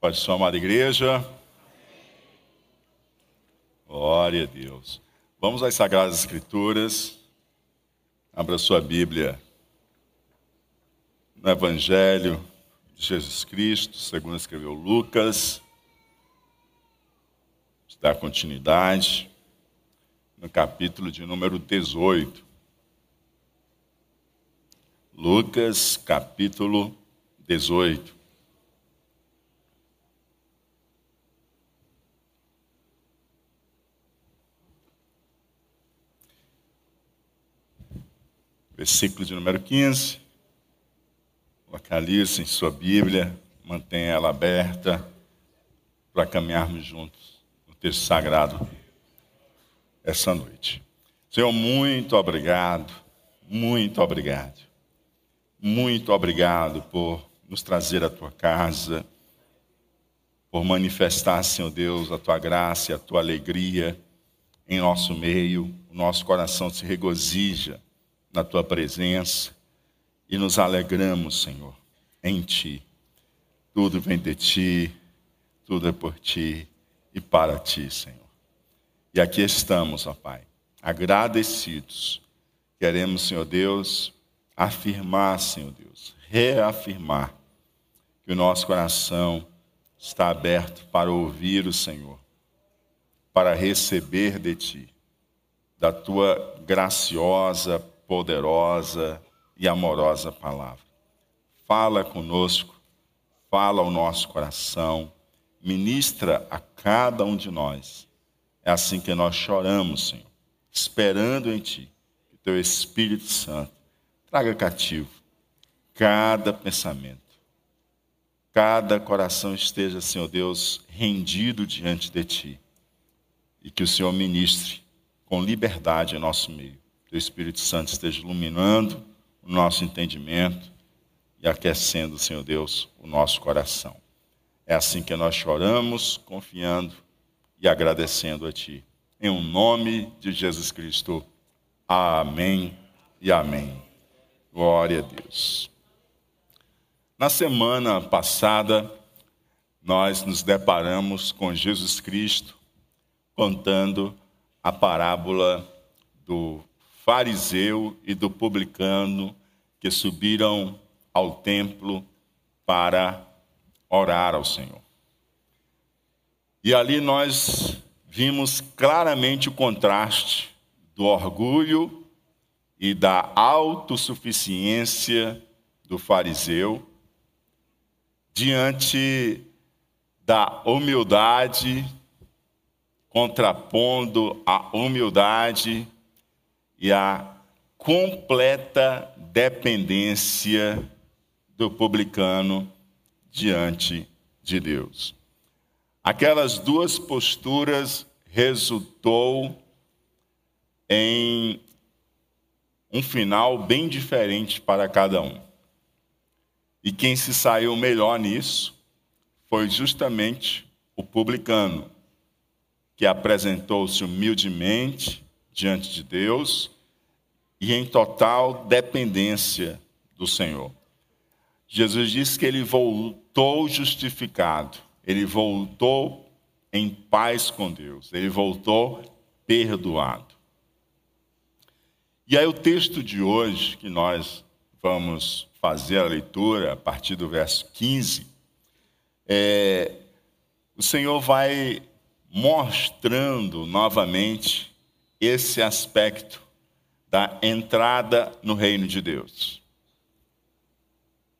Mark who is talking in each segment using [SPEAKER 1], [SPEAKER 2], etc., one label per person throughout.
[SPEAKER 1] Pode sua amada igreja. Glória a Deus. Vamos às Sagradas Escrituras. Abra sua Bíblia no Evangelho de Jesus Cristo, segundo escreveu Lucas. Dá continuidade no capítulo de número 18. Lucas, capítulo 18. Versículo de número 15. Localize em sua Bíblia, mantenha ela aberta para caminharmos juntos no texto sagrado essa noite. Senhor, muito obrigado, muito obrigado muito obrigado por nos trazer à tua casa, por manifestar, Senhor Deus, a tua graça e a tua alegria em nosso meio. O nosso coração se regozija na tua presença e nos alegramos, Senhor, em ti. Tudo vem de ti, tudo é por ti e para ti, Senhor. E aqui estamos, ó Pai, agradecidos. Queremos, Senhor Deus, afirmar, Senhor Deus, reafirmar que o nosso coração está aberto para ouvir o Senhor, para receber de Ti, da Tua graciosa, poderosa e amorosa palavra. Fala conosco, fala ao nosso coração, ministra a cada um de nós. É assim que nós choramos, Senhor, esperando em Ti, que Teu Espírito Santo Traga cativo cada pensamento, cada coração esteja, Senhor Deus, rendido diante de Ti. E que o Senhor ministre com liberdade em nosso meio. O Espírito Santo esteja iluminando o nosso entendimento e aquecendo, Senhor Deus, o nosso coração. É assim que nós choramos, confiando e agradecendo a Ti. Em o um nome de Jesus Cristo. Amém e amém. Glória a Deus. Na semana passada, nós nos deparamos com Jesus Cristo contando a parábola do fariseu e do publicano que subiram ao templo para orar ao Senhor. E ali nós vimos claramente o contraste do orgulho e da autossuficiência do fariseu diante da humildade, contrapondo a humildade e a completa dependência do publicano diante de Deus. Aquelas duas posturas resultou em um final bem diferente para cada um. E quem se saiu melhor nisso foi justamente o publicano, que apresentou-se humildemente diante de Deus e em total dependência do Senhor. Jesus disse que ele voltou justificado, ele voltou em paz com Deus, ele voltou perdoado. E aí, o texto de hoje, que nós vamos fazer a leitura a partir do verso 15, é, o Senhor vai mostrando novamente esse aspecto da entrada no reino de Deus.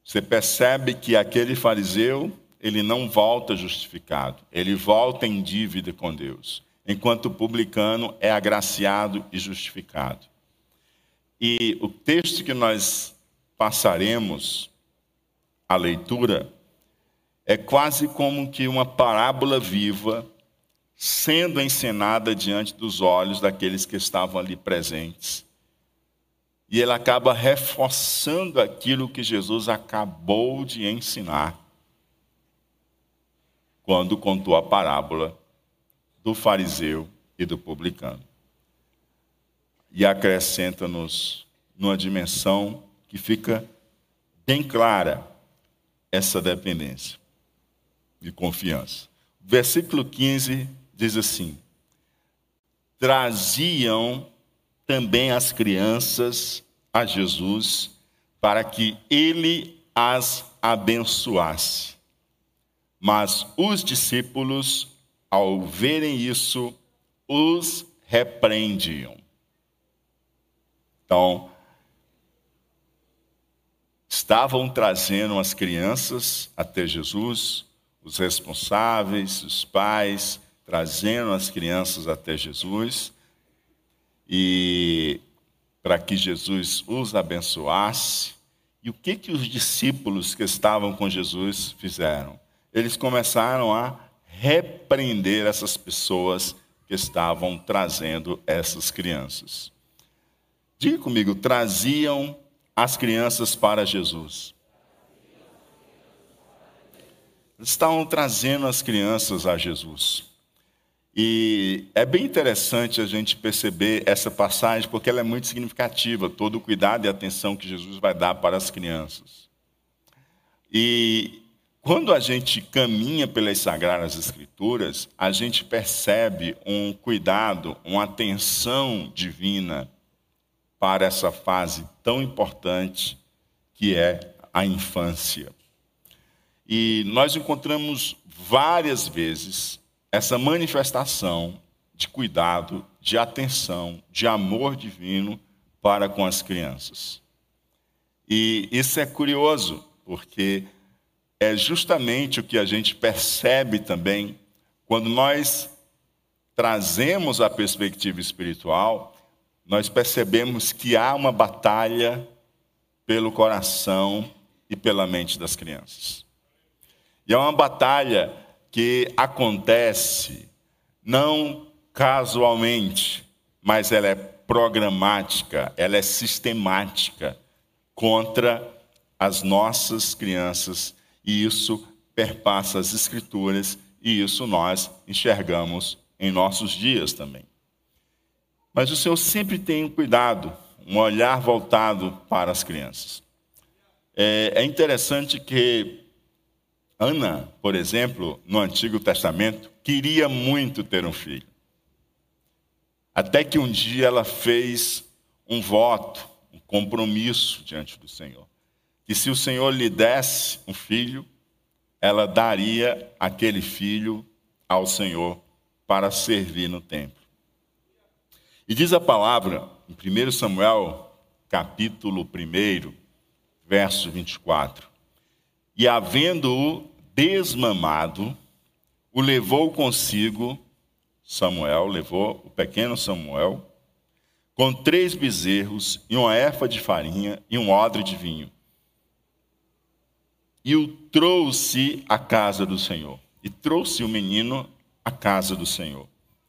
[SPEAKER 1] Você percebe que aquele fariseu, ele não volta justificado, ele volta em dívida com Deus, enquanto o publicano é agraciado e justificado. E o texto que nós passaremos a leitura é quase como que uma parábola viva sendo encenada diante dos olhos daqueles que estavam ali presentes. E ele acaba reforçando aquilo que Jesus acabou de ensinar quando contou a parábola do fariseu e do publicano e acrescenta-nos numa dimensão que fica bem clara essa dependência. de confiança. Versículo 15 diz assim: Traziam também as crianças a Jesus para que ele as abençoasse. Mas os discípulos, ao verem isso, os repreendiam. Então, estavam trazendo as crianças até Jesus, os responsáveis, os pais, trazendo as crianças até Jesus, e para que Jesus os abençoasse. E o que que os discípulos que estavam com Jesus fizeram? Eles começaram a repreender essas pessoas que estavam trazendo essas crianças. Diga comigo, traziam as crianças para Jesus. Estavam trazendo as crianças a Jesus. E é bem interessante a gente perceber essa passagem, porque ela é muito significativa, todo o cuidado e atenção que Jesus vai dar para as crianças. E quando a gente caminha pelas Sagradas Escrituras, a gente percebe um cuidado, uma atenção divina para essa fase tão importante que é a infância. E nós encontramos várias vezes essa manifestação de cuidado, de atenção, de amor divino para com as crianças. E isso é curioso, porque é justamente o que a gente percebe também quando nós trazemos a perspectiva espiritual nós percebemos que há uma batalha pelo coração e pela mente das crianças. E é uma batalha que acontece não casualmente, mas ela é programática, ela é sistemática contra as nossas crianças, e isso perpassa as escrituras, e isso nós enxergamos em nossos dias também. Mas o Senhor sempre tem um cuidado, um olhar voltado para as crianças. É, é interessante que Ana, por exemplo, no Antigo Testamento, queria muito ter um filho. Até que um dia ela fez um voto, um compromisso diante do Senhor. Que se o Senhor lhe desse um filho, ela daria aquele filho ao Senhor para servir no templo. E diz a palavra, em 1 Samuel, capítulo 1, verso 24: E havendo-o desmamado, o levou consigo, Samuel, levou o pequeno Samuel, com três bezerros e uma erva de farinha e um odre de vinho. E o trouxe à casa do Senhor. E trouxe o menino à casa do Senhor,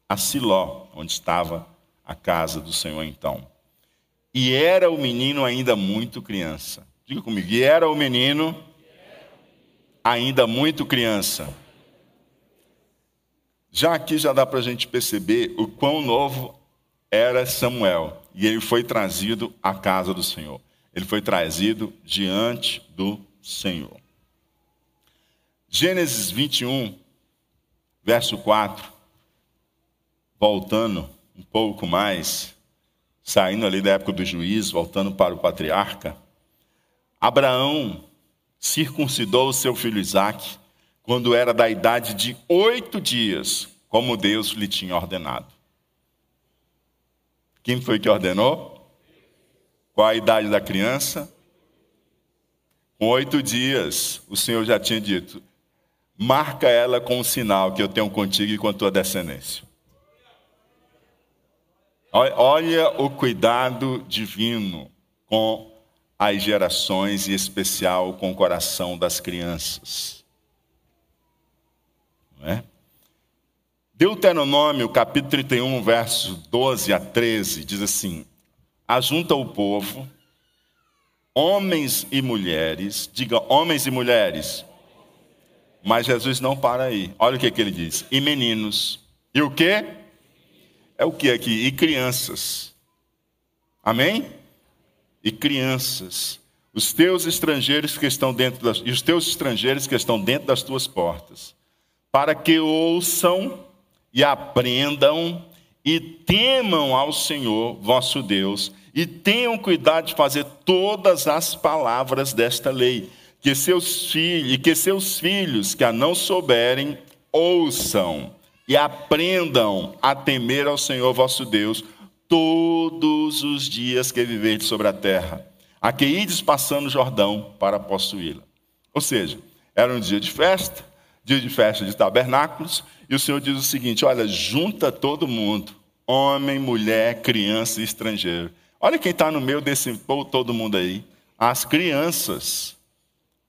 [SPEAKER 1] a Siló, onde estava a casa do Senhor então. E era o menino ainda muito criança. Diga comigo, e era o menino ainda muito criança. Já aqui já dá para a gente perceber o quão novo era Samuel. E ele foi trazido à casa do Senhor. Ele foi trazido diante do Senhor. Gênesis 21, verso 4. Voltando um pouco mais, saindo ali da época do juiz, voltando para o patriarca, Abraão circuncidou o seu filho Isaque quando era da idade de oito dias, como Deus lhe tinha ordenado. Quem foi que ordenou? Qual a idade da criança? Com oito dias, o Senhor já tinha dito: marca ela com um sinal que eu tenho contigo e com a tua descendência. Olha o cuidado divino com as gerações e especial com o coração das crianças. Não é? Deuteronômio, capítulo 31, versos 12 a 13, diz assim: Ajunta o povo, homens e mulheres, diga homens e mulheres. Mas Jesus não para aí. Olha o que, que ele diz: e meninos. E o que? é o que aqui? E crianças. Amém? E crianças. Os teus estrangeiros que estão dentro das, e os teus estrangeiros que estão dentro das tuas portas, para que ouçam e aprendam e temam ao Senhor vosso Deus e tenham cuidado de fazer todas as palavras desta lei, que seus filhos e que seus filhos que a não souberem ouçam e aprendam a temer ao Senhor vosso Deus todos os dias que viverdes sobre a terra, a que ides passando o Jordão para possuí-la. Ou seja, era um dia de festa, dia de festa de tabernáculos, e o Senhor diz o seguinte: olha, junta todo mundo, homem, mulher, criança e estrangeiro. Olha quem está no meio desse povo, todo mundo aí. As crianças.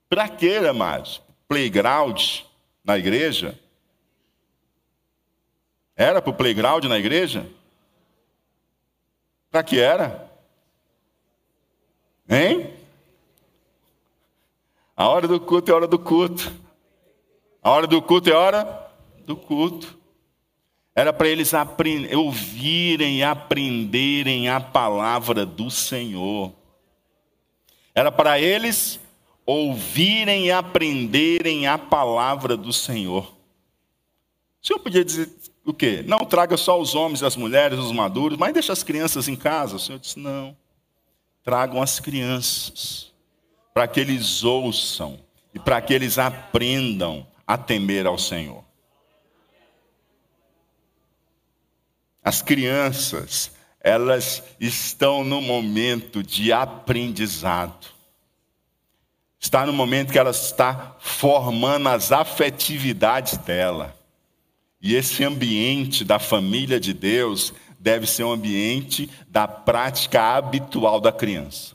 [SPEAKER 1] Para que, amados? Playground na igreja? Era para o playground na igreja? Para que era? Hein? A hora do culto é hora do culto. A hora do culto é hora do culto. Era para eles ouvirem e aprenderem a palavra do Senhor. Era para eles ouvirem e aprenderem a palavra do Senhor. O Senhor podia dizer o quê? Não traga só os homens, as mulheres, os maduros, mas deixa as crianças em casa. O Senhor disse: não. Tragam as crianças, para que eles ouçam e para que eles aprendam a temer ao Senhor. As crianças, elas estão no momento de aprendizado. Está no momento que ela está formando as afetividades dela. E esse ambiente da família de Deus deve ser um ambiente da prática habitual da criança.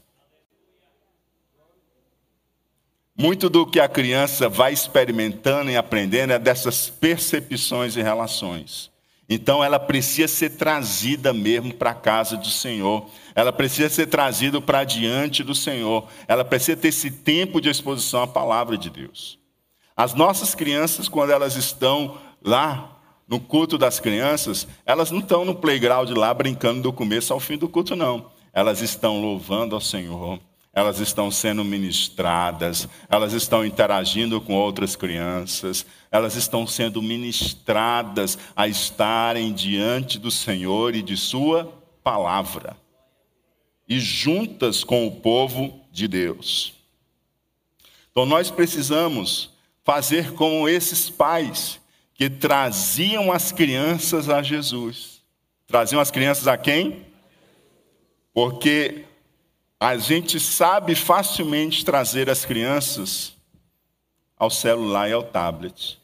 [SPEAKER 1] Muito do que a criança vai experimentando e aprendendo é dessas percepções e relações. Então ela precisa ser trazida mesmo para a casa do Senhor. Ela precisa ser trazida para diante do Senhor. Ela precisa ter esse tempo de exposição à palavra de Deus. As nossas crianças, quando elas estão lá no culto das crianças, elas não estão no playground lá brincando do começo ao fim do culto, não. Elas estão louvando ao Senhor, elas estão sendo ministradas, elas estão interagindo com outras crianças, elas estão sendo ministradas a estarem diante do Senhor e de Sua palavra, e juntas com o povo de Deus. Então nós precisamos fazer como esses pais que traziam as crianças a Jesus. Traziam as crianças a quem? Porque a gente sabe facilmente trazer as crianças ao celular e ao tablet.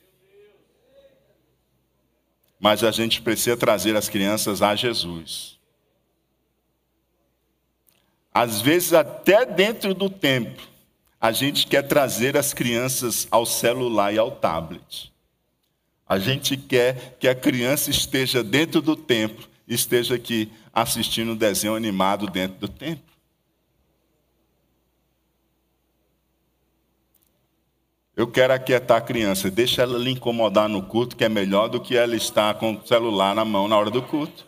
[SPEAKER 1] Mas a gente precisa trazer as crianças a Jesus. Às vezes, até dentro do templo, a gente quer trazer as crianças ao celular e ao tablet. A gente quer que a criança esteja dentro do templo, esteja aqui assistindo um desenho animado dentro do templo. Eu quero aquietar a criança, deixa ela lhe incomodar no culto, que é melhor do que ela estar com o celular na mão na hora do culto.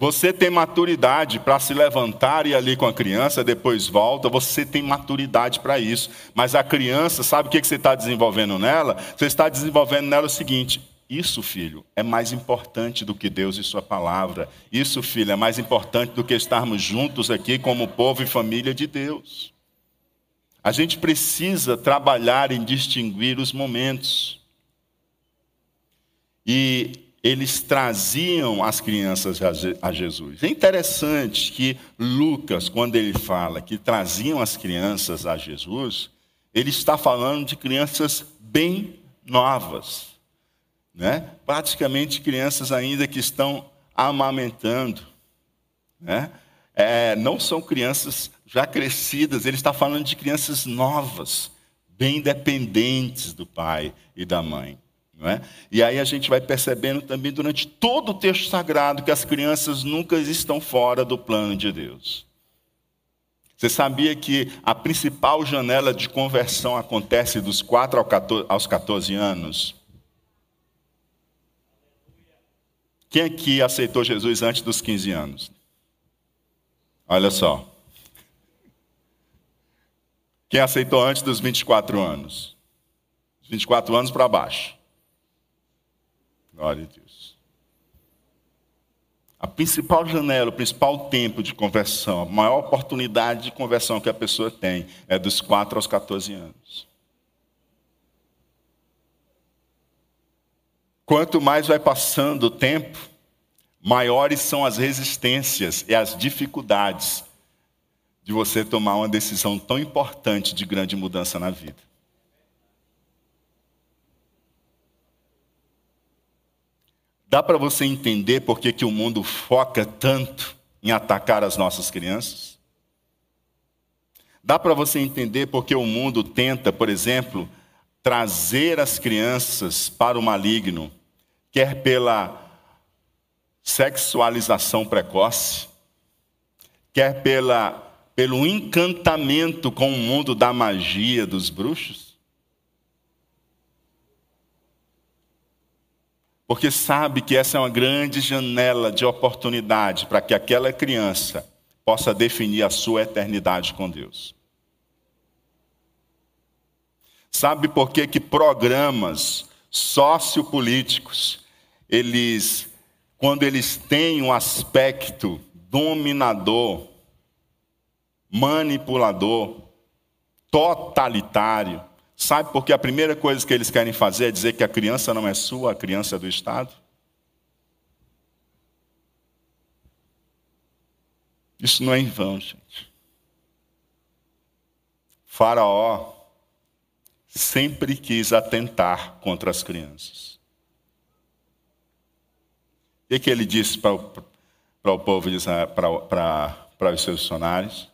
[SPEAKER 1] Você tem maturidade para se levantar e ir ali com a criança, depois volta, você tem maturidade para isso. Mas a criança, sabe o que você está desenvolvendo nela? Você está desenvolvendo nela o seguinte: isso, filho, é mais importante do que Deus e Sua palavra. Isso, filho, é mais importante do que estarmos juntos aqui como povo e família de Deus. A gente precisa trabalhar em distinguir os momentos. E eles traziam as crianças a Jesus. É interessante que Lucas, quando ele fala que traziam as crianças a Jesus, ele está falando de crianças bem novas, né? praticamente crianças ainda que estão amamentando. Né? É, não são crianças já crescidas, ele está falando de crianças novas, bem dependentes do pai e da mãe. É? E aí a gente vai percebendo também durante todo o texto sagrado que as crianças nunca estão fora do plano de Deus. Você sabia que a principal janela de conversão acontece dos 4 aos 14 anos? Quem aqui aceitou Jesus antes dos 15 anos? Olha só. Quem aceitou antes dos 24 anos? 24 anos para baixo. Glória a Deus. A principal janela, o principal tempo de conversão, a maior oportunidade de conversão que a pessoa tem é dos 4 aos 14 anos. Quanto mais vai passando o tempo, maiores são as resistências e as dificuldades de você tomar uma decisão tão importante de grande mudança na vida. Dá para você entender por que, que o mundo foca tanto em atacar as nossas crianças? Dá para você entender por que o mundo tenta, por exemplo, trazer as crianças para o maligno, quer pela sexualização precoce, quer pela, pelo encantamento com o mundo da magia dos bruxos? Porque sabe que essa é uma grande janela de oportunidade para que aquela criança possa definir a sua eternidade com Deus. Sabe por que, que programas sociopolíticos, eles, quando eles têm um aspecto dominador, manipulador, totalitário, Sabe porque a primeira coisa que eles querem fazer é dizer que a criança não é sua, a criança é do Estado? Isso não é em vão, gente. Faraó sempre quis atentar contra as crianças. O que, que ele disse para o, para o povo de Israel, para, para, para os seus funcionários?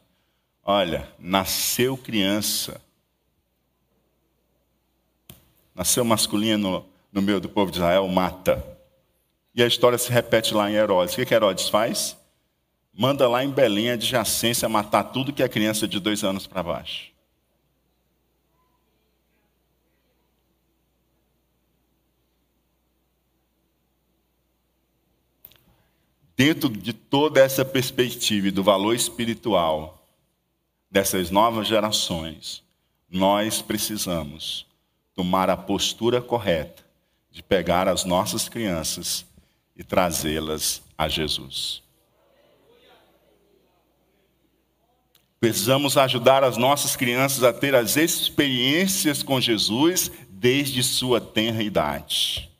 [SPEAKER 1] Olha, nasceu criança nasceu masculino no meio do povo de Israel, mata. E a história se repete lá em Herodes. O que, que Herodes faz? Manda lá em Belém, adjacência, matar tudo que é criança de dois anos para baixo. Dentro de toda essa perspectiva e do valor espiritual dessas novas gerações, nós precisamos tomar a postura correta de pegar as nossas crianças e trazê-las a Jesus. Precisamos ajudar as nossas crianças a ter as experiências com Jesus desde sua tenra idade.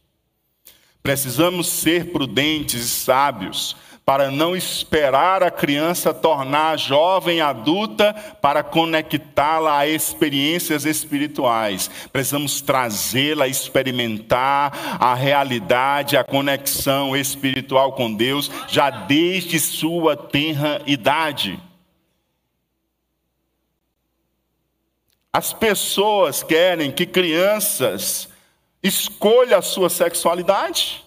[SPEAKER 1] Precisamos ser prudentes e sábios para não esperar a criança tornar jovem adulta para conectá-la a experiências espirituais. Precisamos trazê-la a experimentar a realidade, a conexão espiritual com Deus já desde sua tenra idade. As pessoas querem que crianças escolham a sua sexualidade.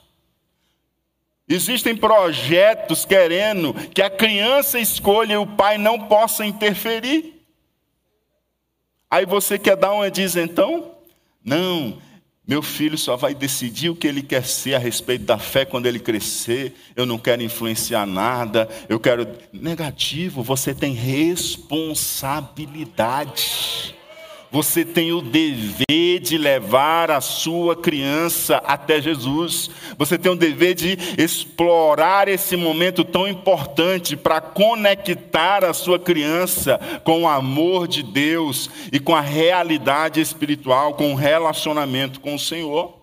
[SPEAKER 1] Existem projetos querendo que a criança escolha e o pai não possa interferir. Aí você quer dar uma diz então? Não, meu filho só vai decidir o que ele quer ser a respeito da fé quando ele crescer. Eu não quero influenciar nada. Eu quero. Negativo, você tem responsabilidade. Você tem o dever de levar a sua criança até Jesus. Você tem o dever de explorar esse momento tão importante para conectar a sua criança com o amor de Deus e com a realidade espiritual, com o relacionamento com o Senhor.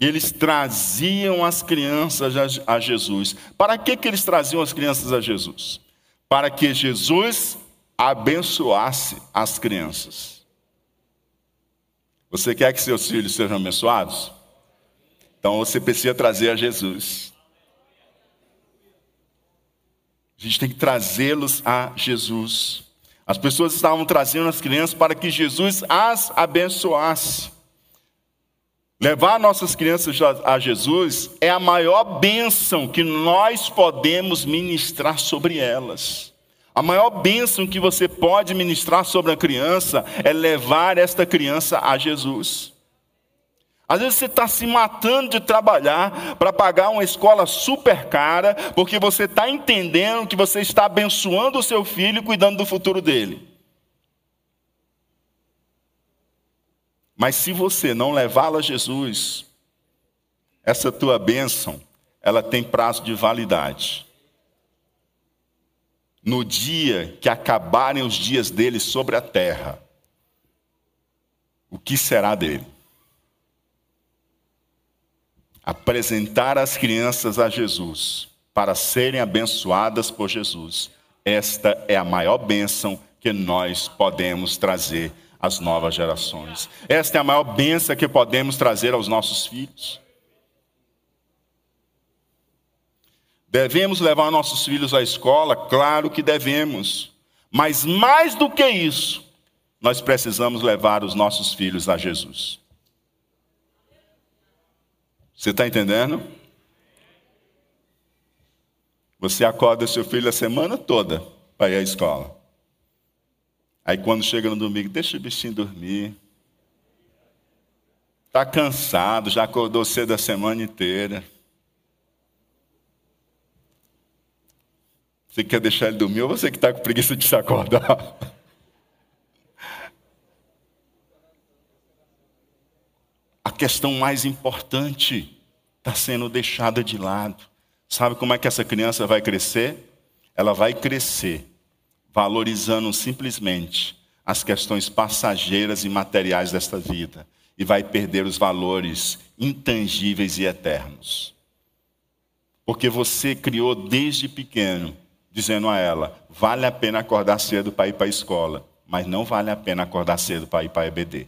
[SPEAKER 1] Eles traziam as crianças a Jesus. Para que, que eles traziam as crianças a Jesus? Para que Jesus abençoasse as crianças. Você quer que seus filhos sejam abençoados? Então você precisa trazer a Jesus. A gente tem que trazê-los a Jesus. As pessoas estavam trazendo as crianças para que Jesus as abençoasse. Levar nossas crianças a Jesus é a maior bênção que nós podemos ministrar sobre elas. A maior bênção que você pode ministrar sobre a criança é levar esta criança a Jesus. Às vezes você está se matando de trabalhar para pagar uma escola super cara, porque você está entendendo que você está abençoando o seu filho e cuidando do futuro dele. Mas se você não levá-la a Jesus, essa tua bênção, ela tem prazo de validade. No dia que acabarem os dias dele sobre a terra, o que será dele? Apresentar as crianças a Jesus para serem abençoadas por Jesus. Esta é a maior bênção que nós podemos trazer às novas gerações. Esta é a maior bênção que podemos trazer aos nossos filhos. Devemos levar nossos filhos à escola? Claro que devemos. Mas mais do que isso, nós precisamos levar os nossos filhos a Jesus. Você está entendendo? Você acorda seu filho a semana toda para ir à escola. Aí quando chega no domingo, deixa o bichinho dormir. Está cansado, já acordou cedo a semana inteira. Você quer deixar ele dormir ou você que está com preguiça de se acordar? A questão mais importante está sendo deixada de lado. Sabe como é que essa criança vai crescer? Ela vai crescer valorizando simplesmente as questões passageiras e materiais desta vida e vai perder os valores intangíveis e eternos. Porque você criou desde pequeno dizendo a ela: vale a pena acordar cedo para ir para a escola, mas não vale a pena acordar cedo para ir para a EBD.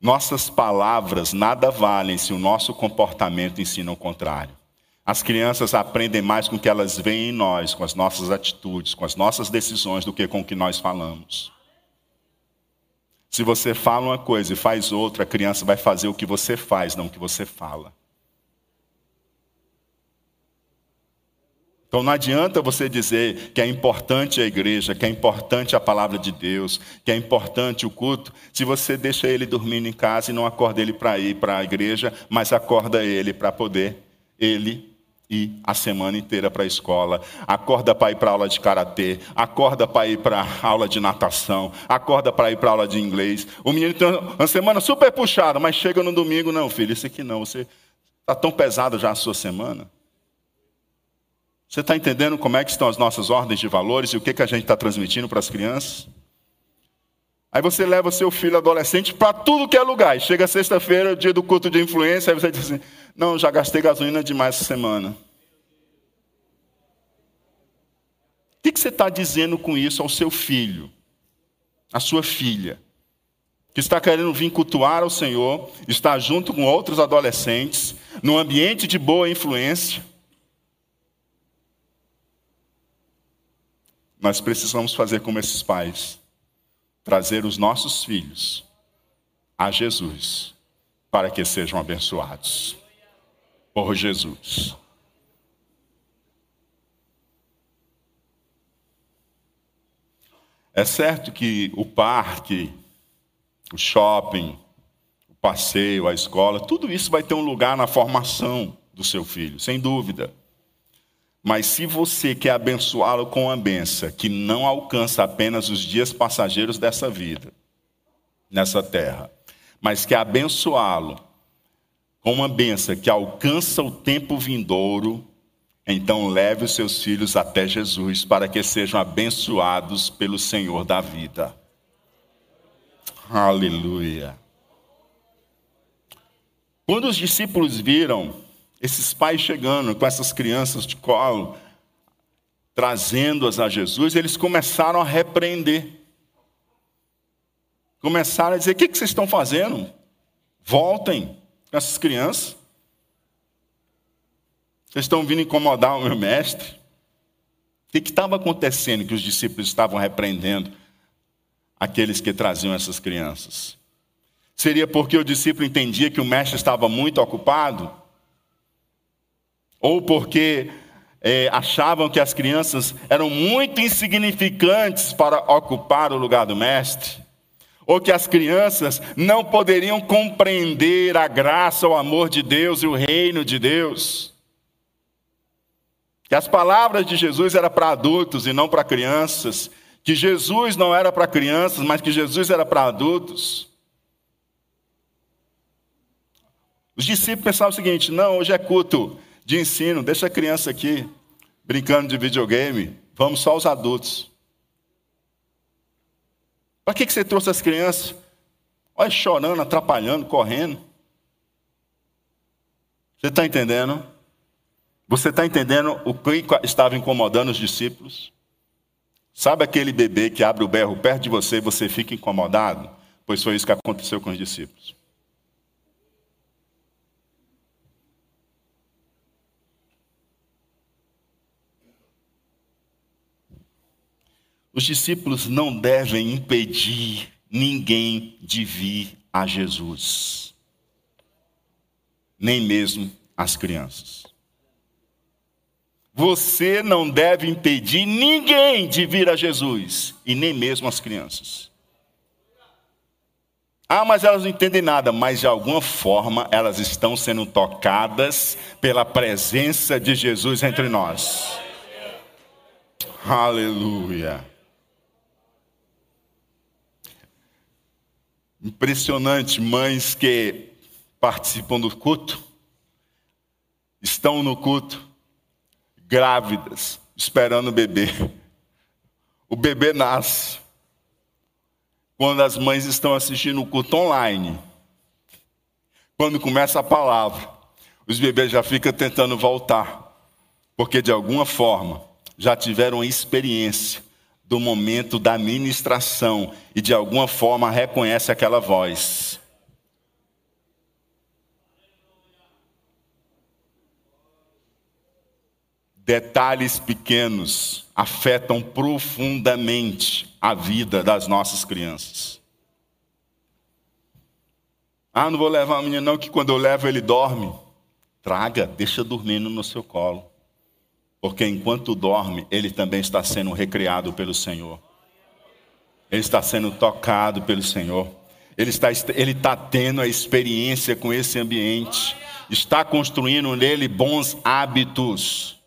[SPEAKER 1] Nossas palavras nada valem se o nosso comportamento ensina o contrário. As crianças aprendem mais com o que elas veem em nós, com as nossas atitudes, com as nossas decisões, do que com o que nós falamos. Se você fala uma coisa e faz outra, a criança vai fazer o que você faz, não o que você fala. Então não adianta você dizer que é importante a igreja, que é importante a palavra de Deus, que é importante o culto, se você deixa ele dormindo em casa e não acorda ele para ir para a igreja, mas acorda ele para poder ele ir a semana inteira para a escola, acorda para ir para aula de karatê, acorda para ir para aula de natação, acorda para ir para aula de inglês. O menino tem uma semana super puxada, mas chega no domingo, não, filho, isso aqui não, você está tão pesado já a sua semana. Você está entendendo como é que estão as nossas ordens de valores e o que, que a gente está transmitindo para as crianças? Aí você leva seu filho adolescente para tudo que é lugar. E chega sexta-feira, dia do culto de influência, aí você diz assim: Não, já gastei gasolina demais essa semana. O que, que você está dizendo com isso ao seu filho, à sua filha, que está querendo vir cultuar ao Senhor, está junto com outros adolescentes, num ambiente de boa influência? Nós precisamos fazer como esses pais, trazer os nossos filhos a Jesus, para que sejam abençoados por Jesus. É certo que o parque, o shopping, o passeio, a escola, tudo isso vai ter um lugar na formação do seu filho, sem dúvida. Mas se você quer abençoá-lo com uma benção que não alcança apenas os dias passageiros dessa vida, nessa terra, mas quer abençoá-lo com uma benção que alcança o tempo vindouro, então leve os seus filhos até Jesus para que sejam abençoados pelo Senhor da vida. Aleluia. Quando os discípulos viram esses pais chegando com essas crianças de colo, trazendo-as a Jesus, eles começaram a repreender. Começaram a dizer: O que, vocês estão fazendo? Voltem com essas crianças. Vocês estão vindo incomodar o meu mestre. O que estava acontecendo que os discípulos estavam repreendendo aqueles que traziam essas crianças? Seria porque o discípulo entendia que o mestre estava muito ocupado? Ou porque é, achavam que as crianças eram muito insignificantes para ocupar o lugar do mestre, ou que as crianças não poderiam compreender a graça, o amor de Deus e o reino de Deus. Que as palavras de Jesus eram para adultos e não para crianças, que Jesus não era para crianças, mas que Jesus era para adultos. Os discípulos pensavam o seguinte: não, hoje é culto de ensino, deixa a criança aqui, brincando de videogame, vamos só os adultos. Para que você trouxe as crianças? Olha, chorando, atrapalhando, correndo. Você está entendendo? Você está entendendo o que estava incomodando os discípulos? Sabe aquele bebê que abre o berro perto de você e você fica incomodado? Pois foi isso que aconteceu com os discípulos. Os discípulos não devem impedir ninguém de vir a Jesus, nem mesmo as crianças. Você não deve impedir ninguém de vir a Jesus, e nem mesmo as crianças. Ah, mas elas não entendem nada, mas de alguma forma elas estão sendo tocadas pela presença de Jesus entre nós. Aleluia. Impressionante, mães que participam do culto, estão no culto, grávidas, esperando o bebê. O bebê nasce. Quando as mães estão assistindo o culto online. Quando começa a palavra, os bebês já ficam tentando voltar. Porque de alguma forma já tiveram experiência do momento da ministração e de alguma forma reconhece aquela voz. Detalhes pequenos afetam profundamente a vida das nossas crianças. Ah, não vou levar a menina não, que quando eu levo ele dorme. Traga, deixa dormindo no seu colo. Porque enquanto dorme, ele também está sendo recriado pelo Senhor. Ele está sendo tocado pelo Senhor. Ele está, ele está tendo a experiência com esse ambiente. Está construindo nele bons hábitos.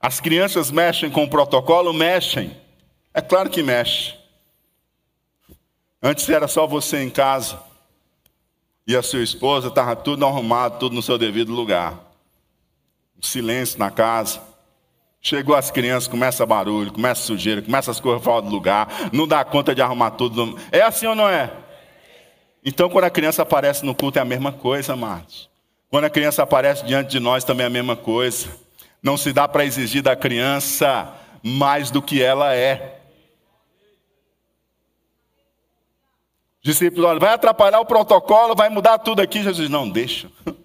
[SPEAKER 1] As crianças mexem com o protocolo? Mexem. É claro que mexe. Antes era só você em casa. E a sua esposa estava tudo arrumado, tudo no seu devido lugar. silêncio na casa. Chegou as crianças, começa barulho, começa sujeira, começa as coisas fora do lugar, não dá conta de arrumar tudo. É assim ou não é? Então, quando a criança aparece no culto, é a mesma coisa, amados. Quando a criança aparece diante de nós, também é a mesma coisa. Não se dá para exigir da criança mais do que ela é. Discípulos, olha, vai atrapalhar o protocolo, vai mudar tudo aqui. Jesus, não, deixa.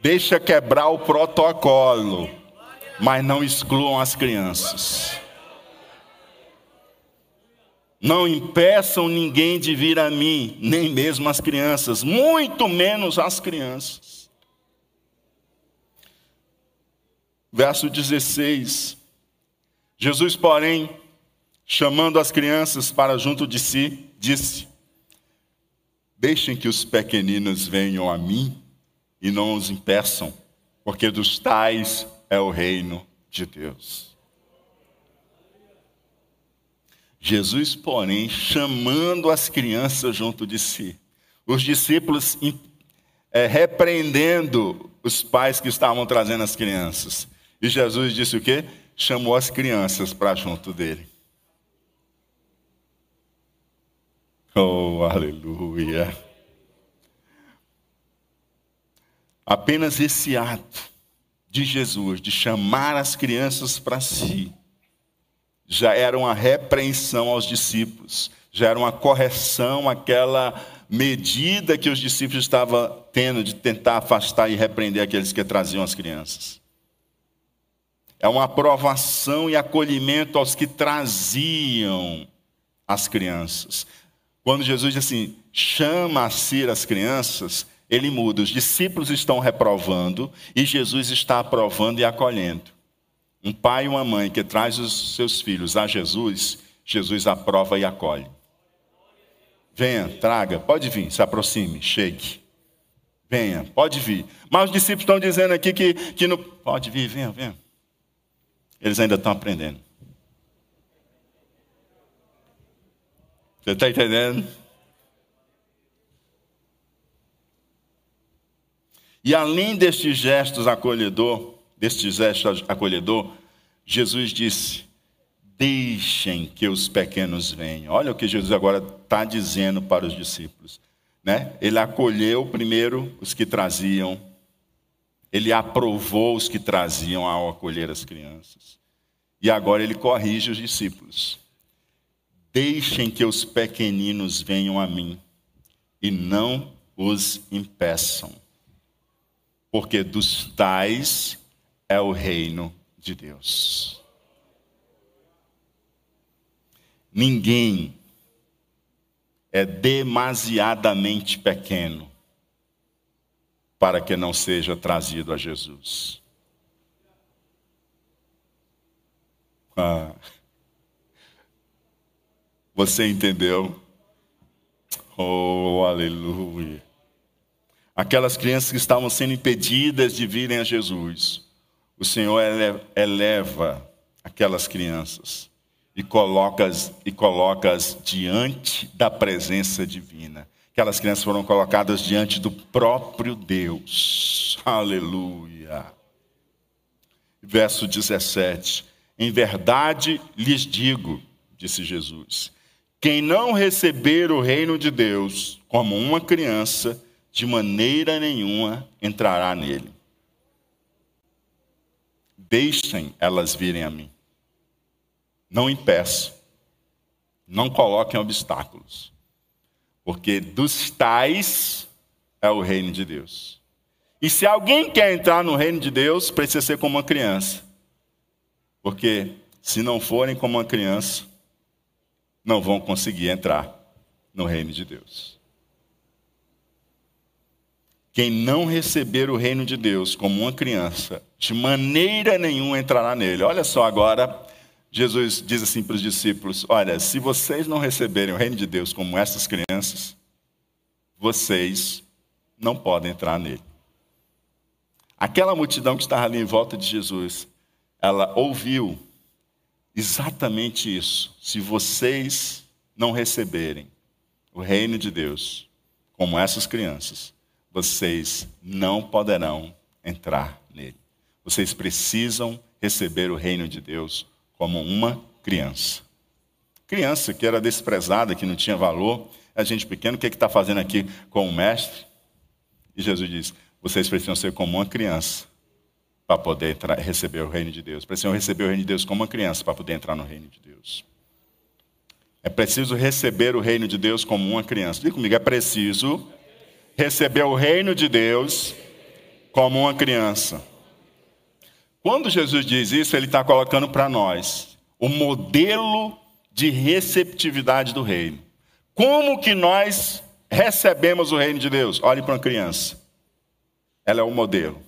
[SPEAKER 1] Deixa quebrar o protocolo, mas não excluam as crianças. Não impeçam ninguém de vir a mim, nem mesmo as crianças, muito menos as crianças. Verso 16: Jesus, porém, chamando as crianças para junto de si, disse: Deixem que os pequeninos venham a mim e não os impeçam, porque dos tais é o reino de Deus. Jesus, porém, chamando as crianças junto de si, os discípulos é, repreendendo os pais que estavam trazendo as crianças. E Jesus disse o quê? Chamou as crianças para junto dele. Oh, aleluia. Apenas esse ato de Jesus, de chamar as crianças para si, já era uma repreensão aos discípulos, já era uma correção àquela medida que os discípulos estavam tendo de tentar afastar e repreender aqueles que traziam as crianças é uma aprovação e acolhimento aos que traziam as crianças. Quando Jesus diz assim, chama a si as crianças, ele muda. Os discípulos estão reprovando e Jesus está aprovando e acolhendo. Um pai e uma mãe que traz os seus filhos a Jesus, Jesus aprova e acolhe. Venha, traga, pode vir, se aproxime, chegue. venha, pode vir. Mas os discípulos estão dizendo aqui que, que não. Pode vir, venha, venha. Eles ainda estão aprendendo. Você está entendendo? E além destes gestos acolhedor, deste gesto acolhedor, Jesus disse: Deixem que os pequenos venham. Olha o que Jesus agora está dizendo para os discípulos. Né? Ele acolheu primeiro os que traziam, ele aprovou os que traziam ao acolher as crianças. E agora ele corrige os discípulos. Deixem que os pequeninos venham a mim e não os impeçam, porque dos tais é o reino de Deus. Ninguém é demasiadamente pequeno para que não seja trazido a Jesus. Ah. Você entendeu? Oh, aleluia. Aquelas crianças que estavam sendo impedidas de virem a Jesus, o Senhor eleva aquelas crianças e coloca-as e coloca diante da presença divina. Aquelas crianças foram colocadas diante do próprio Deus. Aleluia. Verso 17: Em verdade lhes digo, disse Jesus, quem não receber o reino de Deus como uma criança, de maneira nenhuma entrará nele. Deixem elas virem a mim. Não impeçam. Não coloquem obstáculos. Porque dos tais é o reino de Deus. E se alguém quer entrar no reino de Deus, precisa ser como uma criança. Porque se não forem como uma criança, não vão conseguir entrar no reino de Deus. Quem não receber o reino de Deus como uma criança, de maneira nenhuma entrará nele. Olha só agora Jesus diz assim para os discípulos: Olha, se vocês não receberem o reino de Deus como essas crianças, vocês não podem entrar nele. Aquela multidão que estava ali em volta de Jesus, ela ouviu exatamente isso. Se vocês não receberem o reino de Deus como essas crianças, vocês não poderão entrar nele. Vocês precisam receber o reino de Deus como uma criança. Criança que era desprezada, que não tinha valor, a gente pequeno, o que é está fazendo aqui com o mestre? E Jesus diz: vocês precisam ser como uma criança para poder entrar, receber o reino de Deus. Precisam receber o reino de Deus como uma criança para poder entrar no reino de Deus. É preciso receber o reino de Deus como uma criança. Diga comigo, é preciso receber o reino de Deus como uma criança. Quando Jesus diz isso, ele está colocando para nós o modelo de receptividade do reino. Como que nós recebemos o reino de Deus? Olhe para uma criança. Ela é o modelo.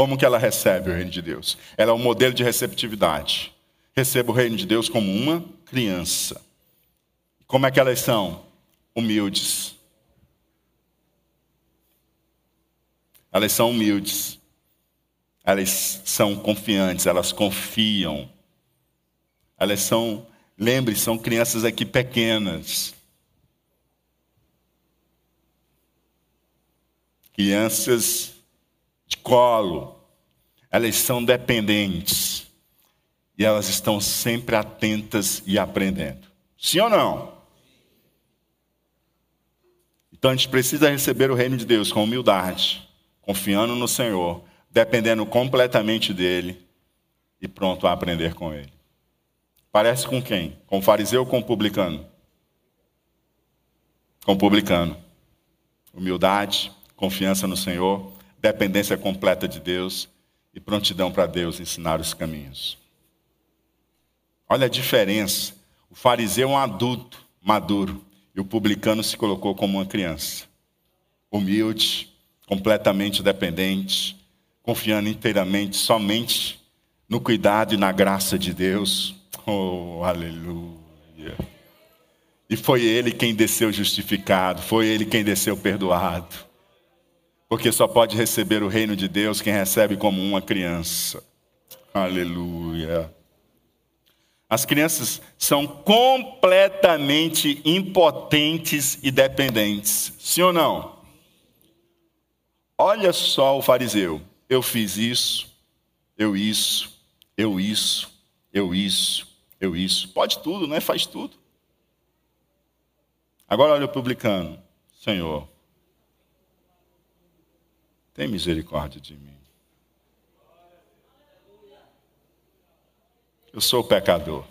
[SPEAKER 1] Como que ela recebe o reino de Deus? Ela é o modelo de receptividade. Receba o reino de Deus como uma criança. Como é que elas são? Humildes. Elas são humildes elas são confiantes, elas confiam. Elas são, lembre, são crianças aqui pequenas. Crianças de colo. Elas são dependentes. E elas estão sempre atentas e aprendendo. Sim ou não? Então a gente precisa receber o reino de Deus com humildade, confiando no Senhor dependendo completamente dele e pronto a aprender com ele. Parece com quem? Com o fariseu ou com o publicano? Com o publicano. Humildade, confiança no Senhor, dependência completa de Deus e prontidão para Deus ensinar os caminhos. Olha a diferença. O fariseu é um adulto, maduro, e o publicano se colocou como uma criança. Humilde, completamente dependente, confiando inteiramente somente no cuidado e na graça de Deus. Oh, aleluia. E foi ele quem desceu justificado, foi ele quem desceu perdoado. Porque só pode receber o reino de Deus quem recebe como uma criança. Aleluia. As crianças são completamente impotentes e dependentes. Sim ou não? Olha só o fariseu. Eu fiz isso, eu isso, eu isso, eu isso, eu isso. Pode tudo, né? Faz tudo. Agora olha o publicano. Senhor, tem misericórdia de mim. Eu sou pecador.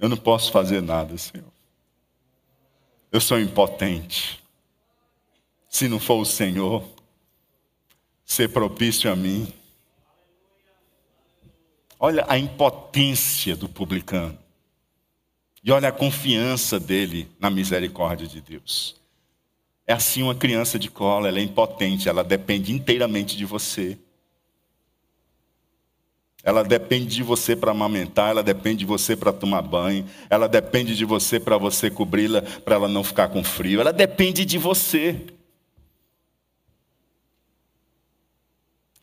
[SPEAKER 1] Eu não posso fazer nada, Senhor. Eu sou impotente. Se não for o Senhor ser propício a mim. Olha a impotência do publicano. E olha a confiança dele na misericórdia de Deus. É assim uma criança de cola, ela é impotente, ela depende inteiramente de você. Ela depende de você para amamentar, ela depende de você para tomar banho, ela depende de você para você cobri-la, para ela não ficar com frio. Ela depende de você.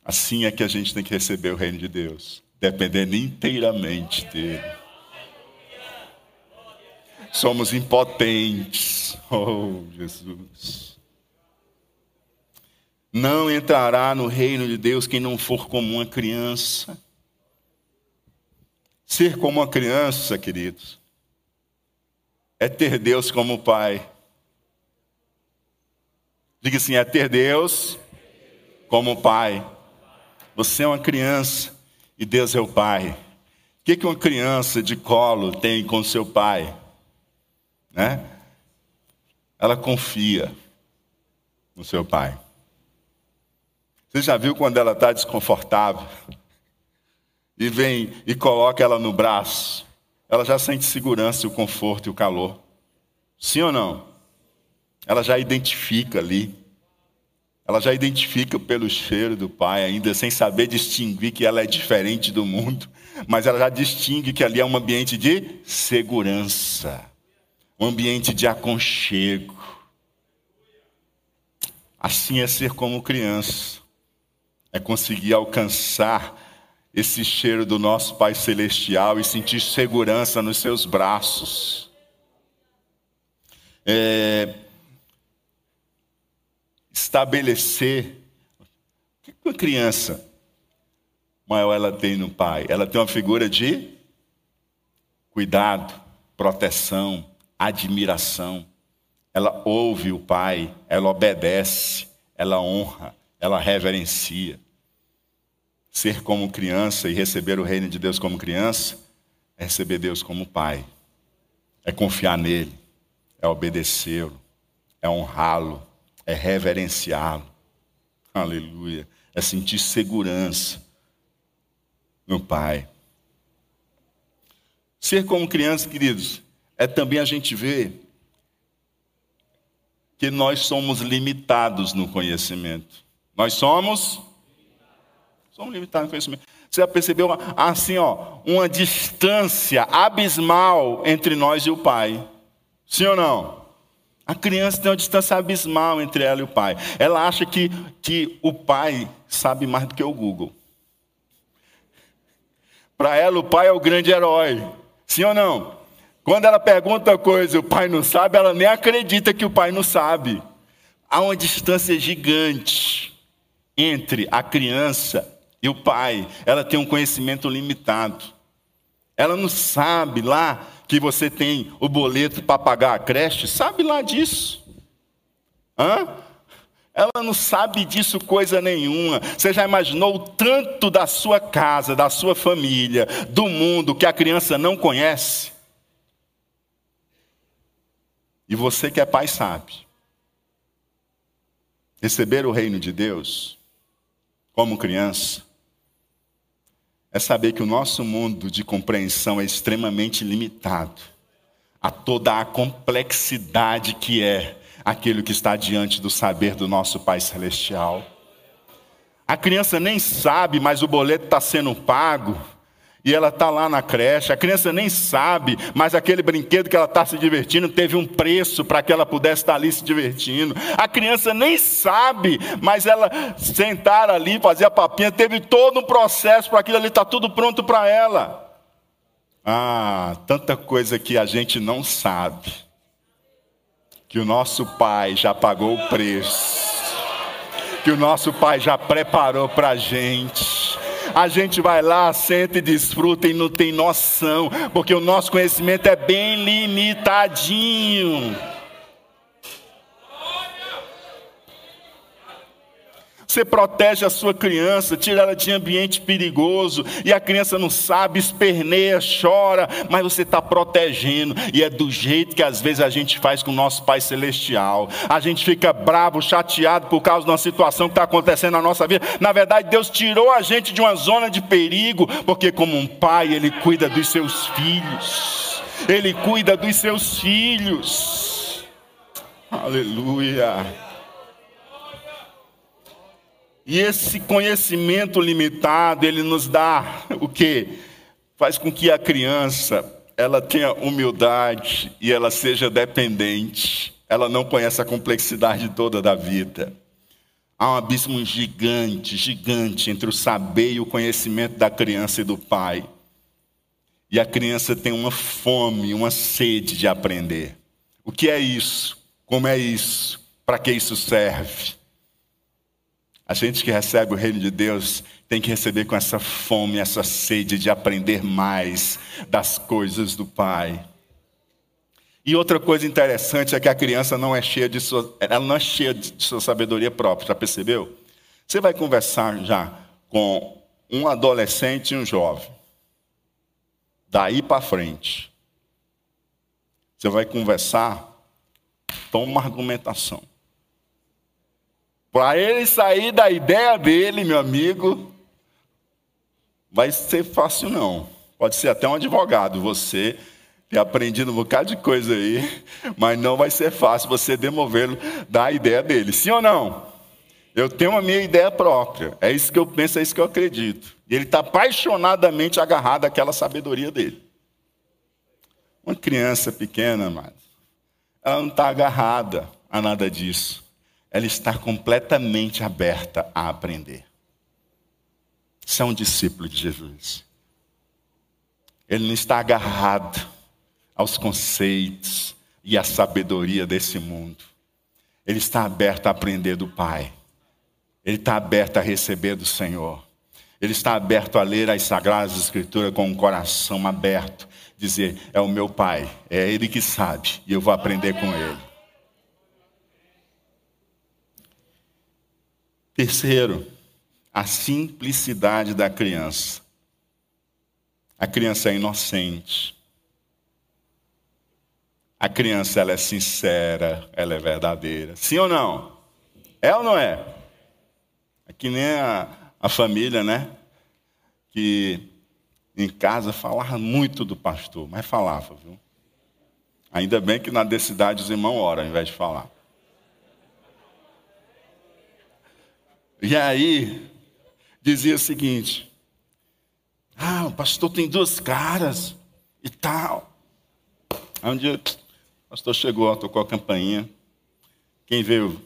[SPEAKER 1] Assim é que a gente tem que receber o reino de Deus, dependendo inteiramente dele. Somos impotentes. Oh, Jesus. Não entrará no reino de Deus quem não for como uma criança. Ser como uma criança, queridos, é ter Deus como Pai. Diga assim: é ter Deus como Pai. Você é uma criança e Deus é o Pai. O que, uma criança de colo tem com seu pai? Né? Ela confia no seu pai. Você já viu quando ela está desconfortável? e vem e coloca ela no braço, ela já sente segurança, o conforto e o calor. Sim ou não? Ela já identifica ali. Ela já identifica pelo cheiro do pai, ainda sem saber distinguir que ela é diferente do mundo, mas ela já distingue que ali é um ambiente de segurança, um ambiente de aconchego. Assim é ser como criança, é conseguir alcançar esse cheiro do nosso Pai Celestial e sentir segurança nos seus braços. É, estabelecer. O que uma criança maior ela tem no pai? Ela tem uma figura de cuidado, proteção, admiração. Ela ouve o pai, ela obedece, ela honra, ela reverencia ser como criança e receber o reino de Deus como criança é receber Deus como pai, é confiar nele, é obedecê-lo, é honrá-lo, é reverenciá-lo. Aleluia. É sentir segurança no Pai. Ser como criança, queridos, é também a gente ver que nós somos limitados no conhecimento. Nós somos Somos limitados no conhecimento. Você já percebeu assim, ó, uma distância abismal entre nós e o Pai? Sim ou não? A criança tem uma distância abismal entre ela e o pai. Ela acha que, que o pai sabe mais do que o Google. Para ela, o pai é o grande herói. Sim ou não? Quando ela pergunta coisa e o pai não sabe, ela nem acredita que o pai não sabe. Há uma distância gigante entre a criança e o pai, ela tem um conhecimento limitado. Ela não sabe lá que você tem o boleto para pagar a creche, sabe lá disso? Hã? Ela não sabe disso coisa nenhuma. Você já imaginou o tanto da sua casa, da sua família, do mundo que a criança não conhece? E você que é pai sabe. Receber o reino de Deus como criança é saber que o nosso mundo de compreensão é extremamente limitado a toda a complexidade que é aquilo que está diante do saber do nosso Pai Celestial. A criança nem sabe, mas o boleto está sendo pago. E ela está lá na creche, a criança nem sabe, mas aquele brinquedo que ela está se divertindo teve um preço para que ela pudesse estar ali se divertindo. A criança nem sabe, mas ela sentar ali, fazer a papinha, teve todo um processo para aquilo ali, está tudo pronto para ela. Ah, tanta coisa que a gente não sabe, que o nosso Pai já pagou o preço, que o nosso Pai já preparou para a gente a gente vai lá, senta e desfruta e não tem noção, porque o nosso conhecimento é bem limitadinho. Você protege a sua criança, tira ela de ambiente perigoso, e a criança não sabe, esperneia, chora, mas você está protegendo, e é do jeito que às vezes a gente faz com o nosso Pai Celestial. A gente fica bravo, chateado por causa de uma situação que está acontecendo na nossa vida. Na verdade, Deus tirou a gente de uma zona de perigo, porque, como um pai, Ele cuida dos seus filhos. Ele cuida dos seus filhos. Aleluia. E esse conhecimento limitado, ele nos dá o que? Faz com que a criança ela tenha humildade e ela seja dependente. Ela não conhece a complexidade toda da vida. Há um abismo gigante, gigante entre o saber e o conhecimento da criança e do pai. E a criança tem uma fome, uma sede de aprender. O que é isso? Como é isso? Para que isso serve? A gente que recebe o reino de Deus tem que receber com essa fome, essa sede de aprender mais das coisas do Pai. E outra coisa interessante é que a criança não é cheia de sua, ela não é cheia de sua sabedoria própria, já percebeu? Você vai conversar já com um adolescente e um jovem. Daí para frente, você vai conversar, toma uma argumentação. Para ele sair da ideia dele, meu amigo, vai ser fácil não. Pode ser até um advogado, você ter aprendido um bocado de coisa aí, mas não vai ser fácil você demovê-lo da ideia dele. Sim ou não? Eu tenho a minha ideia própria. É isso que eu penso, é isso que eu acredito. E ele está apaixonadamente agarrado àquela sabedoria dele. Uma criança pequena, mas ela não está agarrada a nada disso ela está completamente aberta a aprender. Isso é um discípulo de Jesus. Ele não está agarrado aos conceitos e à sabedoria desse mundo. Ele está aberto a aprender do Pai. Ele está aberto a receber do Senhor. Ele está aberto a ler as Sagradas Escrituras com um coração aberto. Dizer: É o meu Pai, é Ele que sabe, e eu vou aprender com Ele. Terceiro, a simplicidade da criança. A criança é inocente. A criança ela é sincera, ela é verdadeira. Sim ou não? É ou não é? É que nem a, a família, né? Que em casa falava muito do pastor, mas falava, viu? Ainda bem que na cidade os irmãos oram ao invés de falar. E aí, dizia o seguinte: Ah, o pastor tem duas caras e tal. Aí um dia, o pastor chegou, tocou a campainha. Quem veio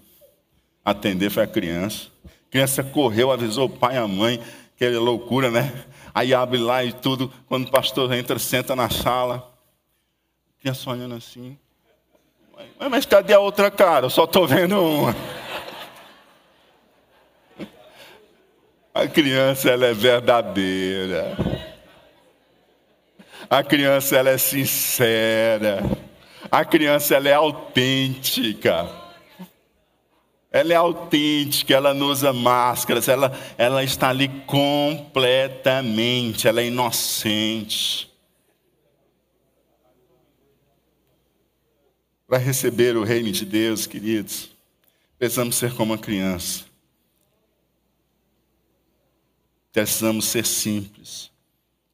[SPEAKER 1] atender foi a criança. A criança correu, avisou o pai e a mãe, que é loucura, né? Aí abre lá e tudo. Quando o pastor entra, senta na sala. A criança olhando assim. Mas, cadê a outra cara? Eu só estou vendo uma. A criança ela é verdadeira. A criança ela é sincera. A criança ela é autêntica. Ela é autêntica, ela não usa máscaras, ela, ela está ali completamente, ela é inocente. Para receber o reino de Deus, queridos, precisamos ser como uma criança. Precisamos ser simples,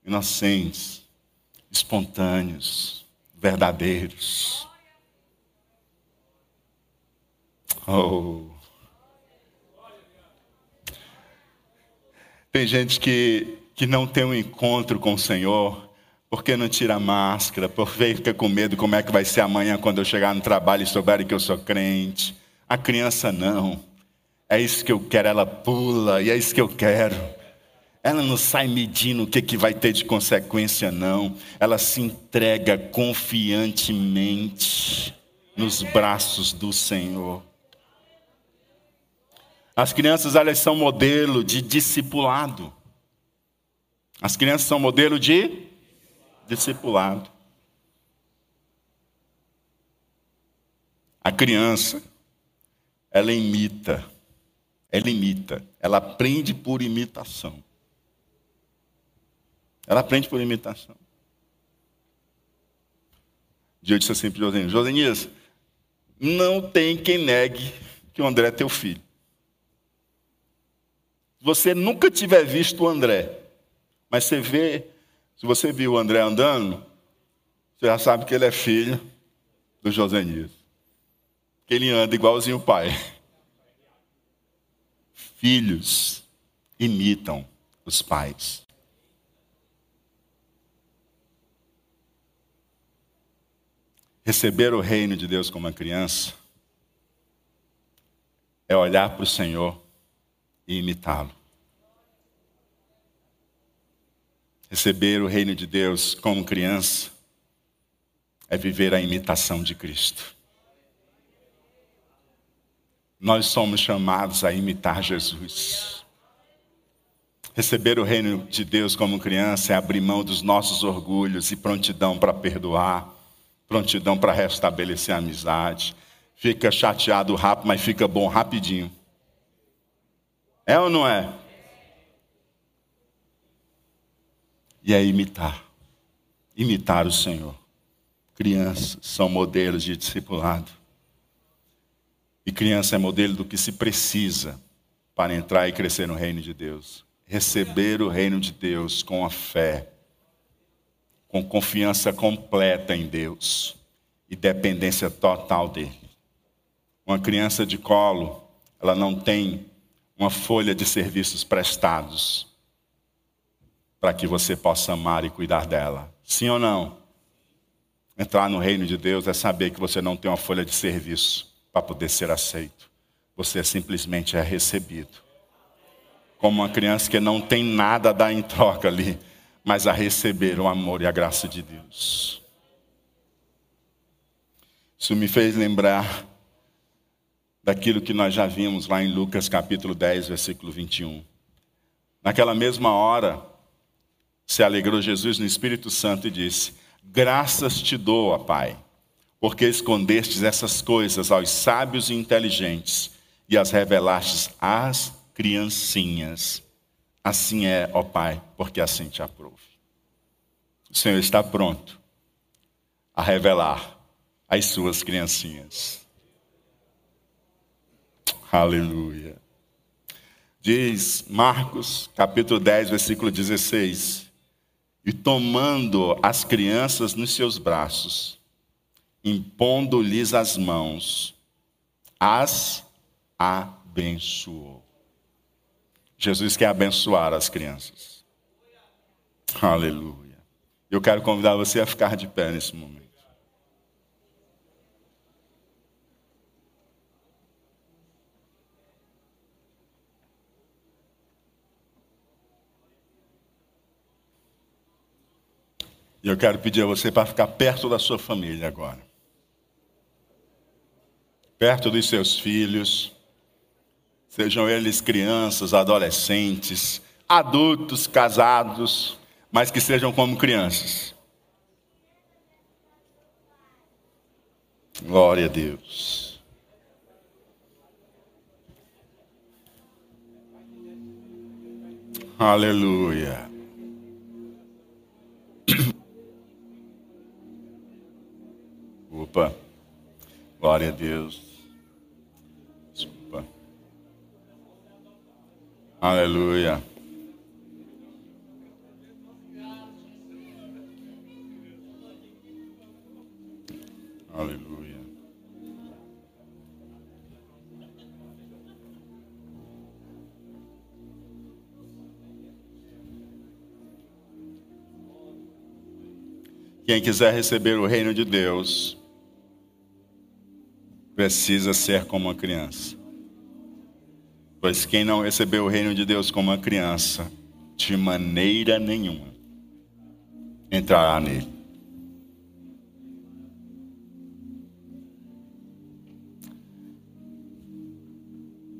[SPEAKER 1] inocentes, espontâneos, verdadeiros. Oh. Tem gente que que não tem um encontro com o Senhor, porque não tira a máscara, porque fica com medo como é que vai ser amanhã quando eu chegar no trabalho e souberem que eu sou crente. A criança não. É isso que eu quero, ela pula, e é isso que eu quero. Ela não sai medindo o que, que vai ter de consequência, não. Ela se entrega confiantemente nos braços do Senhor. As crianças, elas são modelo de discipulado. As crianças são modelo de discipulado. A criança, ela imita, ela imita, ela aprende por imitação. Ela aprende por imitação. Dia eu disse assim para o Josenias, Josenias, não tem quem negue que o André é teu filho. Você nunca tiver visto o André, mas você vê, se você viu o André andando, você já sabe que ele é filho do Josenias. Que ele anda igualzinho o pai. Filhos imitam os pais. Receber o reino de Deus como uma criança é olhar para o Senhor e imitá-lo. Receber o reino de Deus como criança é viver a imitação de Cristo. Nós somos chamados a imitar Jesus. Receber o reino de Deus como criança é abrir mão dos nossos orgulhos e prontidão para perdoar prontidão para restabelecer a amizade. Fica chateado rápido, mas fica bom rapidinho. É ou não é? E é imitar. Imitar o Senhor. Crianças são modelos de discipulado. E criança é modelo do que se precisa para entrar e crescer no reino de Deus. Receber o reino de Deus com a fé com confiança completa em Deus e dependência total dele. Uma criança de colo, ela não tem uma folha de serviços prestados para que você possa amar e cuidar dela. Sim ou não? Entrar no reino de Deus é saber que você não tem uma folha de serviço para poder ser aceito. Você simplesmente é recebido. Como uma criança que não tem nada a dar em troca ali mas a receber o amor e a graça de Deus. Isso me fez lembrar daquilo que nós já vimos lá em Lucas capítulo 10, versículo 21. Naquela mesma hora, se alegrou Jesus no Espírito Santo e disse: Graças te dou, Pai, porque escondestes essas coisas aos sábios e inteligentes e as revelastes às criancinhas. Assim é, ó Pai, porque assim te aprove. O Senhor está pronto a revelar as suas criancinhas. Aleluia. Diz Marcos, capítulo 10, versículo 16: E tomando as crianças nos seus braços, impondo-lhes as mãos, as abençoou. Jesus quer abençoar as crianças. Aleluia. Eu quero convidar você a ficar de pé nesse momento. E eu quero pedir a você para ficar perto da sua família agora. Perto dos seus filhos sejam eles crianças, adolescentes, adultos, casados, mas que sejam como crianças. Glória a Deus. Aleluia. Opa. Glória a Deus. Aleluia. Aleluia. Quem quiser receber o reino de Deus precisa ser como uma criança. Pois quem não recebeu o reino de Deus como uma criança, de maneira nenhuma entrará nele.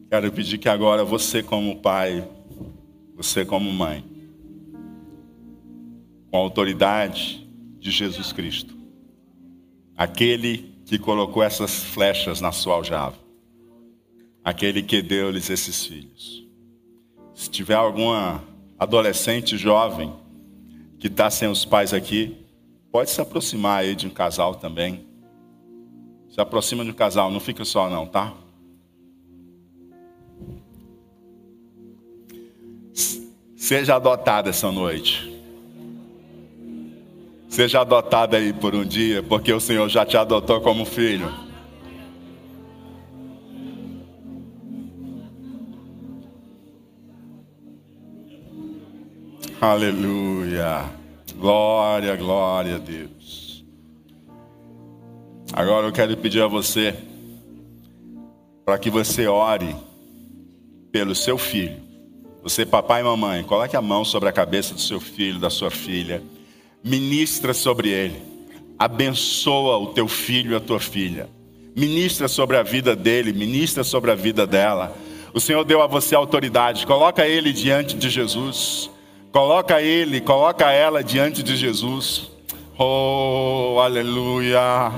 [SPEAKER 1] Quero pedir que agora você, como pai, você, como mãe, com a autoridade de Jesus Cristo, aquele que colocou essas flechas na sua aljava, aquele que deu-lhes esses filhos. Se tiver alguma adolescente jovem que está sem os pais aqui, pode se aproximar aí de um casal também. Se aproxima de um casal, não fica só não, tá? Seja adotada essa noite. Seja adotada aí por um dia, porque o Senhor já te adotou como filho. Aleluia. Glória, glória a Deus. Agora eu quero pedir a você para que você ore pelo seu filho você, papai e mamãe, coloque a mão sobre a cabeça do seu filho, da sua filha. Ministra sobre ele. Abençoa o teu filho e a tua filha. Ministra sobre a vida dele, ministra sobre a vida dela. O Senhor deu a você autoridade. Coloca ele diante de Jesus. Coloca ele, coloca ela diante de Jesus. Oh, aleluia.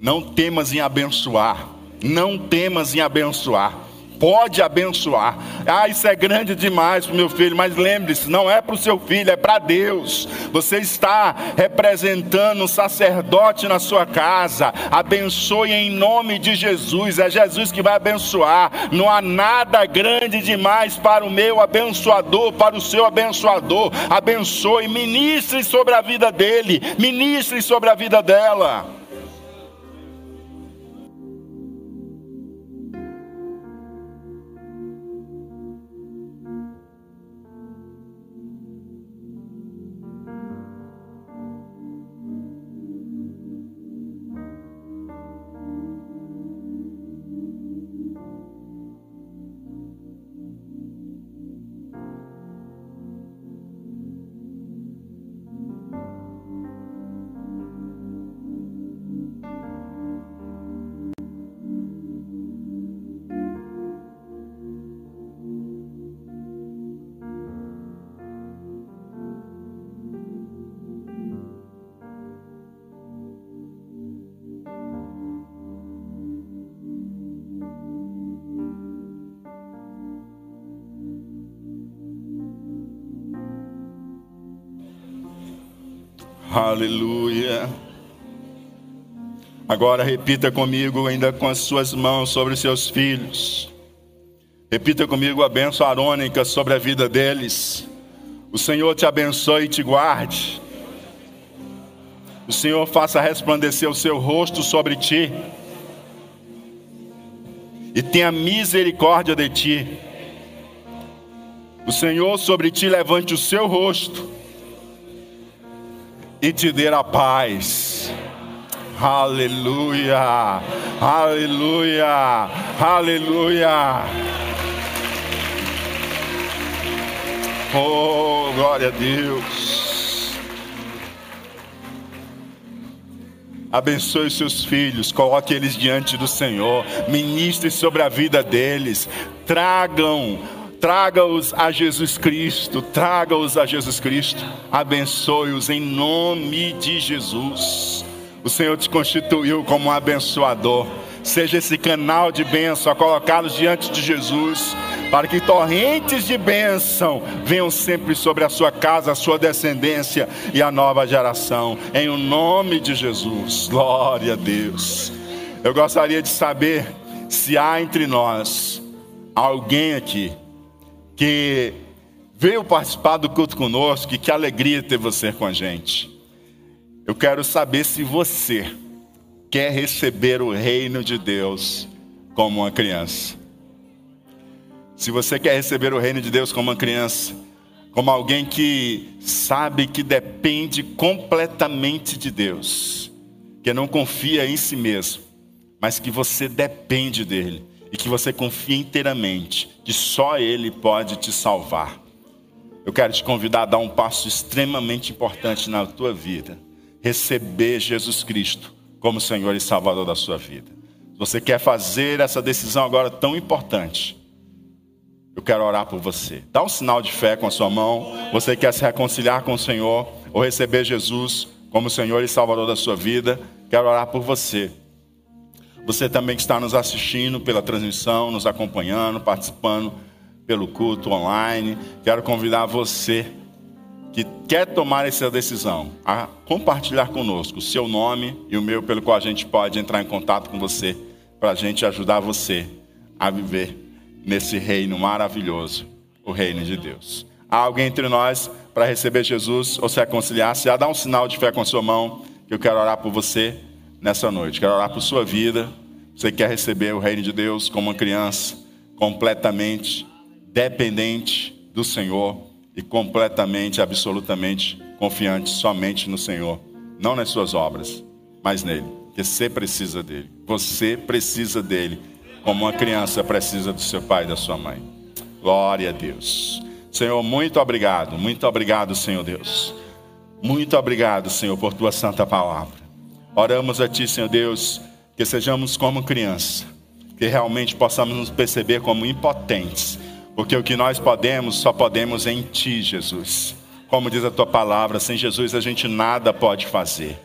[SPEAKER 1] Não temas em abençoar. Não temas em abençoar. Pode abençoar. Ah, isso é grande demais para o meu filho, mas lembre-se, não é para o seu filho, é para Deus. Você está representando um sacerdote na sua casa. Abençoe em nome de Jesus. É Jesus que vai abençoar. Não há nada grande demais para o meu abençoador, para o seu abençoador. Abençoe, ministre sobre a vida dele, ministre sobre a vida dela. Aleluia. Agora repita comigo, ainda com as suas mãos sobre os seus filhos. Repita comigo a bênção arônica sobre a vida deles. O Senhor te abençoe e te guarde. O Senhor faça resplandecer o seu rosto sobre ti. E tenha misericórdia de ti. O Senhor sobre ti levante o seu rosto e te dê a paz. Aleluia, aleluia, aleluia. Oh, glória a Deus. Abençoe seus filhos, coloque eles diante do Senhor, ministre sobre a vida deles, tragam Traga-os a Jesus Cristo, traga-os a Jesus Cristo, abençoe-os em nome de Jesus. O Senhor te constituiu como um abençoador. Seja esse canal de bênção a colocá-los diante de Jesus, para que torrentes de bênção venham sempre sobre a sua casa, a sua descendência e a nova geração. Em o nome de Jesus. Glória a Deus. Eu gostaria de saber se há entre nós alguém aqui que veio participar do culto conosco, e que alegria ter você com a gente. Eu quero saber se você quer receber o reino de Deus como uma criança. Se você quer receber o reino de Deus como uma criança, como alguém que sabe que depende completamente de Deus, que não confia em si mesmo, mas que você depende dele e que você confia inteiramente que só ele pode te salvar. Eu quero te convidar a dar um passo extremamente importante na tua vida, receber Jesus Cristo como Senhor e Salvador da sua vida. Se você quer fazer essa decisão agora tão importante, eu quero orar por você. Dá um sinal de fé com a sua mão. Você quer se reconciliar com o Senhor ou receber Jesus como Senhor e Salvador da sua vida? Quero orar por você. Você também que está nos assistindo pela transmissão, nos acompanhando, participando pelo culto online. Quero convidar você que quer tomar essa decisão a compartilhar conosco o seu nome e o meu, pelo qual a gente pode entrar em contato com você, para a gente ajudar você a viver nesse reino maravilhoso, o reino de Deus. Há alguém entre nós para receber Jesus ou se reconciliar? Se há, dá um sinal de fé com a sua mão, que eu quero orar por você nessa noite. Quero orar por sua vida. Você quer receber o reino de Deus como uma criança, completamente dependente do Senhor e completamente, absolutamente confiante somente no Senhor, não nas suas obras, mas nele. Porque você precisa dele. Você precisa dele como uma criança precisa do seu pai e da sua mãe. Glória a Deus. Senhor, muito obrigado, muito obrigado, Senhor Deus. Muito obrigado, Senhor, por tua santa palavra. Oramos a ti, Senhor Deus, que sejamos como criança, que realmente possamos nos perceber como impotentes, porque o que nós podemos, só podemos em ti, Jesus. Como diz a tua palavra, sem Jesus a gente nada pode fazer.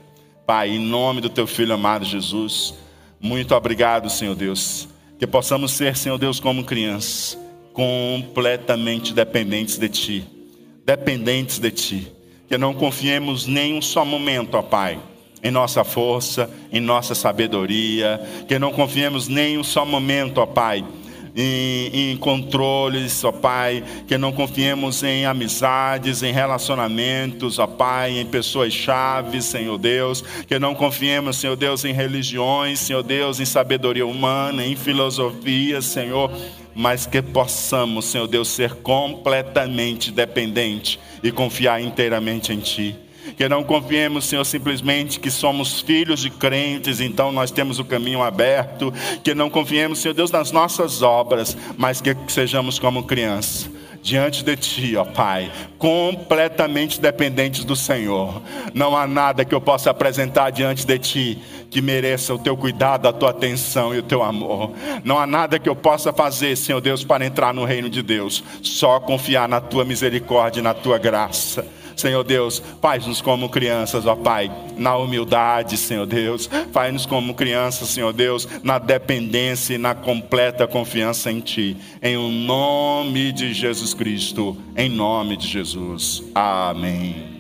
[SPEAKER 1] Pai, em nome do teu filho amado Jesus, muito obrigado, Senhor Deus que possamos ser, Senhor Deus, como crianças, completamente dependentes de Ti. Dependentes de Ti. Que não confiemos nem um só momento, ó Pai, em nossa força, em nossa sabedoria. Que não confiemos nem um só momento, ó Pai, em, em controles, ó Pai, que não confiemos em amizades, em relacionamentos, ó Pai, em pessoas chaves, Senhor Deus, que não confiemos, Senhor Deus, em religiões, Senhor Deus, em sabedoria humana, em filosofia, Senhor, mas que possamos, Senhor Deus, ser completamente dependente e confiar inteiramente em Ti. Que não confiemos, Senhor, simplesmente que somos filhos de crentes, então nós temos o caminho aberto. Que não confiemos, Senhor Deus, nas nossas obras, mas que sejamos como crianças diante de Ti, ó Pai, completamente dependentes do Senhor. Não há nada que eu possa apresentar diante de Ti que mereça o Teu cuidado, a Tua atenção e o Teu amor. Não há nada que eu possa fazer, Senhor Deus, para entrar no reino de Deus. Só confiar na Tua misericórdia e na Tua graça. Senhor Deus, faz-nos como crianças, ó Pai, na humildade, Senhor Deus. Faz-nos como crianças, Senhor Deus, na dependência e na completa confiança em Ti. Em o nome de Jesus Cristo, em nome de Jesus. Amém.